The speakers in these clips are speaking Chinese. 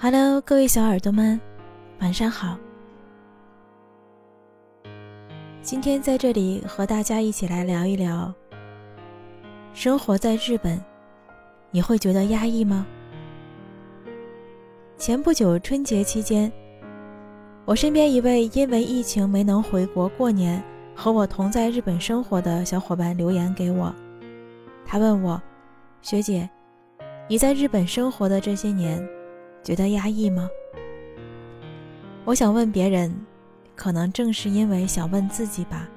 Hello，各位小耳朵们，晚上好。今天在这里和大家一起来聊一聊，生活在日本，你会觉得压抑吗？前不久春节期间，我身边一位因为疫情没能回国过年，和我同在日本生活的小伙伴留言给我，他问我：“学姐，你在日本生活的这些年，觉得压抑吗？”我想问别人。可能正是因为想问自己吧。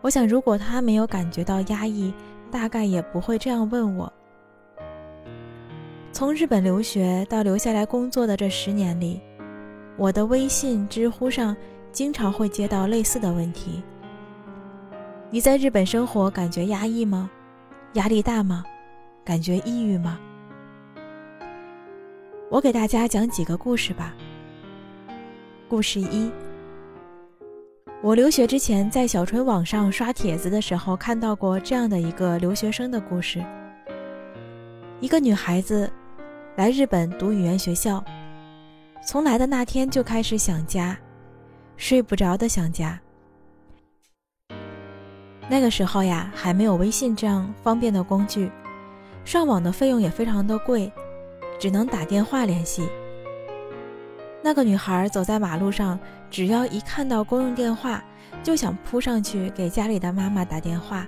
我想，如果他没有感觉到压抑，大概也不会这样问我。从日本留学到留下来工作的这十年里，我的微信、知乎上经常会接到类似的问题：你在日本生活感觉压抑吗？压力大吗？感觉抑郁吗？我给大家讲几个故事吧。故事一。我留学之前，在小春网上刷帖子的时候，看到过这样的一个留学生的故事。一个女孩子来日本读语言学校，从来的那天就开始想家，睡不着的想家。那个时候呀，还没有微信这样方便的工具，上网的费用也非常的贵，只能打电话联系。那个女孩走在马路上，只要一看到公用电话，就想扑上去给家里的妈妈打电话，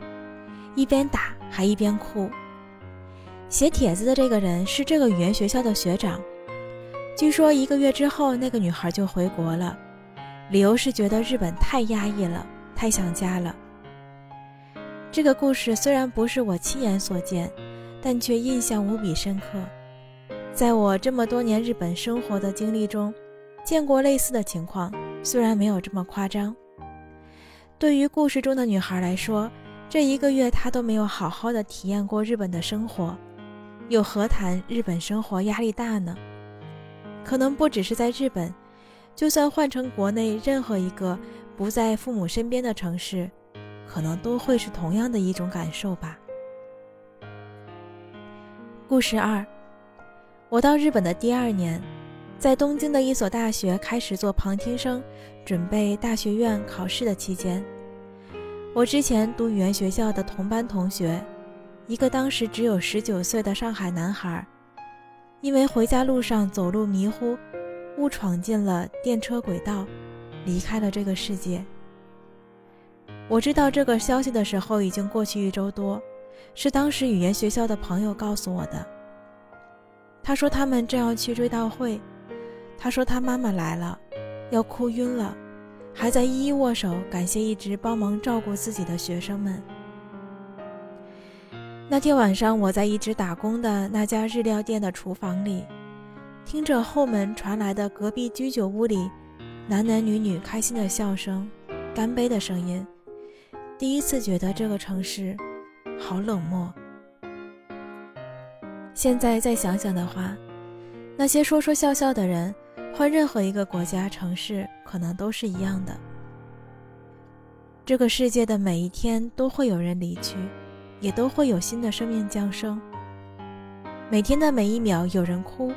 一边打还一边哭。写帖子的这个人是这个语言学校的学长，据说一个月之后，那个女孩就回国了，理由是觉得日本太压抑了，太想家了。这个故事虽然不是我亲眼所见，但却印象无比深刻。在我这么多年日本生活的经历中，见过类似的情况，虽然没有这么夸张。对于故事中的女孩来说，这一个月她都没有好好的体验过日本的生活，又何谈日本生活压力大呢？可能不只是在日本，就算换成国内任何一个不在父母身边的城市，可能都会是同样的一种感受吧。故事二，我到日本的第二年。在东京的一所大学开始做旁听生，准备大学院考试的期间，我之前读语言学校的同班同学，一个当时只有十九岁的上海男孩，因为回家路上走路迷糊，误闯进了电车轨道，离开了这个世界。我知道这个消息的时候已经过去一周多，是当时语言学校的朋友告诉我的。他说他们正要去追悼会。他说他妈妈来了，要哭晕了，还在一一握手感谢一直帮忙照顾自己的学生们。那天晚上，我在一直打工的那家日料店的厨房里，听着后门传来的隔壁居酒屋里男男女女开心的笑声、干杯的声音，第一次觉得这个城市好冷漠。现在再想想的话，那些说说笑笑的人。换任何一个国家、城市，可能都是一样的。这个世界的每一天都会有人离去，也都会有新的生命降生。每天的每一秒，有人哭，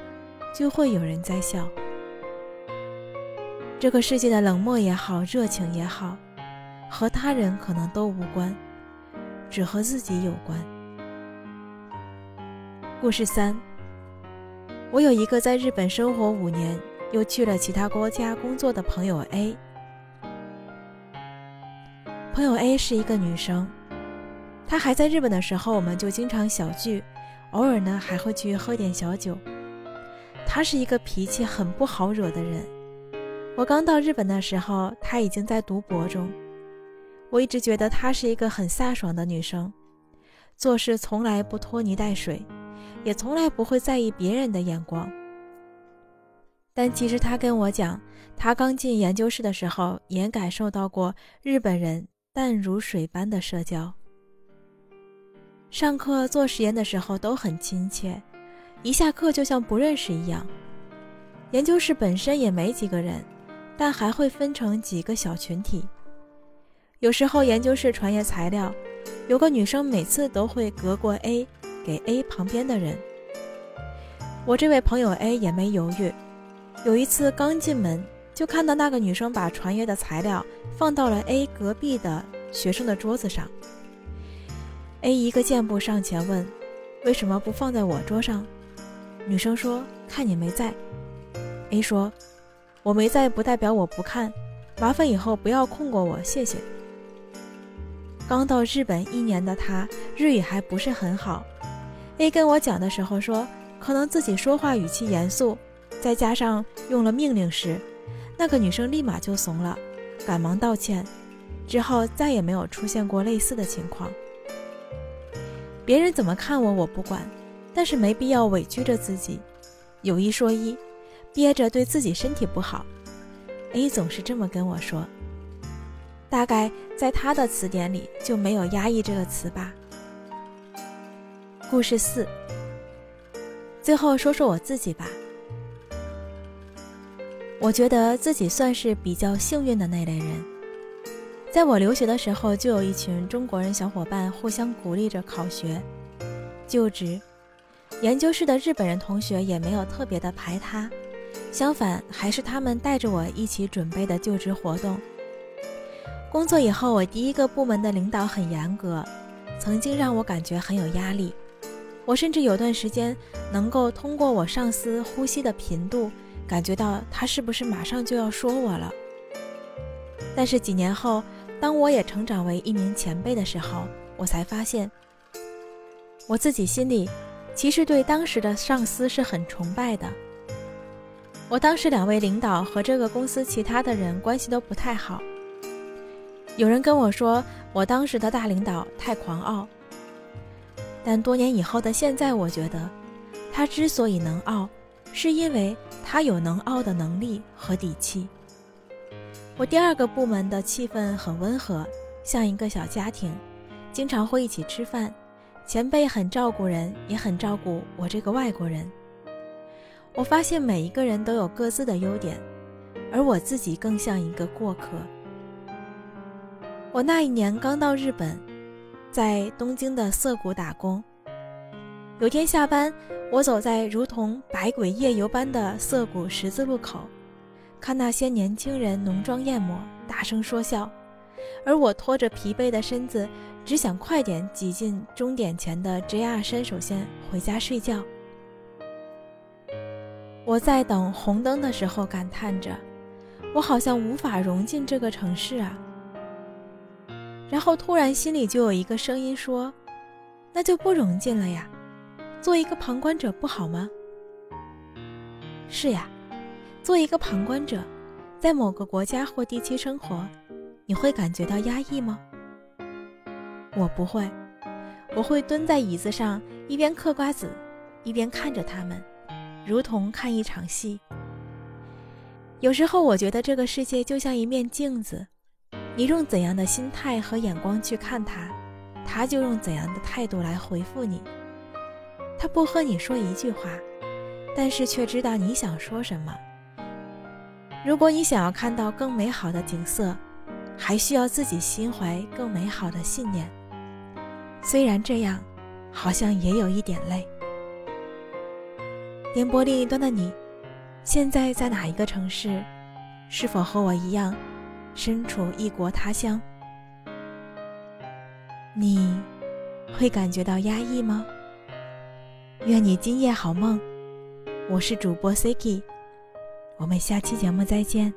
就会有人在笑。这个世界的冷漠也好，热情也好，和他人可能都无关，只和自己有关。故事三：我有一个在日本生活五年。又去了其他国家工作的朋友 A。朋友 A 是一个女生，她还在日本的时候，我们就经常小聚，偶尔呢还会去喝点小酒。她是一个脾气很不好惹的人。我刚到日本的时候，她已经在读博中。我一直觉得她是一个很飒爽的女生，做事从来不拖泥带水，也从来不会在意别人的眼光。但其实他跟我讲，他刚进研究室的时候也感受到过日本人淡如水般的社交。上课做实验的时候都很亲切，一下课就像不认识一样。研究室本身也没几个人，但还会分成几个小群体。有时候研究室传阅材料，有个女生每次都会隔过 A，给 A 旁边的人。我这位朋友 A 也没犹豫，有一次刚进门就看到那个女生把传阅的材料放到了 A 隔壁的学生的桌子上。A 一个箭步上前问：“为什么不放在我桌上？”女生说：“看你没在。”A 说：“我没在不代表我不看，麻烦以后不要控过我，谢谢。”刚到日本一年的他日语还不是很好，A 跟我讲的时候说。可能自己说话语气严肃，再加上用了命令时，那个女生立马就怂了，赶忙道歉，之后再也没有出现过类似的情况。别人怎么看我我不管，但是没必要委屈着自己，有一说一，憋着对自己身体不好。A 总是这么跟我说，大概在他的词典里就没有压抑这个词吧。故事四。最后说说我自己吧，我觉得自己算是比较幸运的那类人。在我留学的时候，就有一群中国人小伙伴互相鼓励着考学、就职。研究室的日本人同学也没有特别的排他，相反，还是他们带着我一起准备的就职活动。工作以后，我第一个部门的领导很严格，曾经让我感觉很有压力。我甚至有段时间能够通过我上司呼吸的频度，感觉到他是不是马上就要说我了。但是几年后，当我也成长为一名前辈的时候，我才发现，我自己心里其实对当时的上司是很崇拜的。我当时两位领导和这个公司其他的人关系都不太好，有人跟我说我当时的大领导太狂傲。但多年以后的现在，我觉得，他之所以能傲，是因为他有能傲的能力和底气。我第二个部门的气氛很温和，像一个小家庭，经常会一起吃饭。前辈很照顾人，也很照顾我这个外国人。我发现每一个人都有各自的优点，而我自己更像一个过客。我那一年刚到日本。在东京的涩谷打工。有天下班，我走在如同百鬼夜游般的涩谷十字路口，看那些年轻人浓妆艳抹，大声说笑，而我拖着疲惫的身子，只想快点挤进终点前的 JR 山手线回家睡觉。我在等红灯的时候感叹着，我好像无法融进这个城市啊。然后突然心里就有一个声音说：“那就不融进了呀，做一个旁观者不好吗？”是呀，做一个旁观者，在某个国家或地区生活，你会感觉到压抑吗？我不会，我会蹲在椅子上，一边嗑瓜子，一边看着他们，如同看一场戏。有时候我觉得这个世界就像一面镜子。你用怎样的心态和眼光去看他，他就用怎样的态度来回复你。他不和你说一句话，但是却知道你想说什么。如果你想要看到更美好的景色，还需要自己心怀更美好的信念。虽然这样，好像也有一点累。宁波另一端的你，现在在哪一个城市？是否和我一样？身处异国他乡，你会感觉到压抑吗？愿你今夜好梦。我是主播 Siki，我们下期节目再见。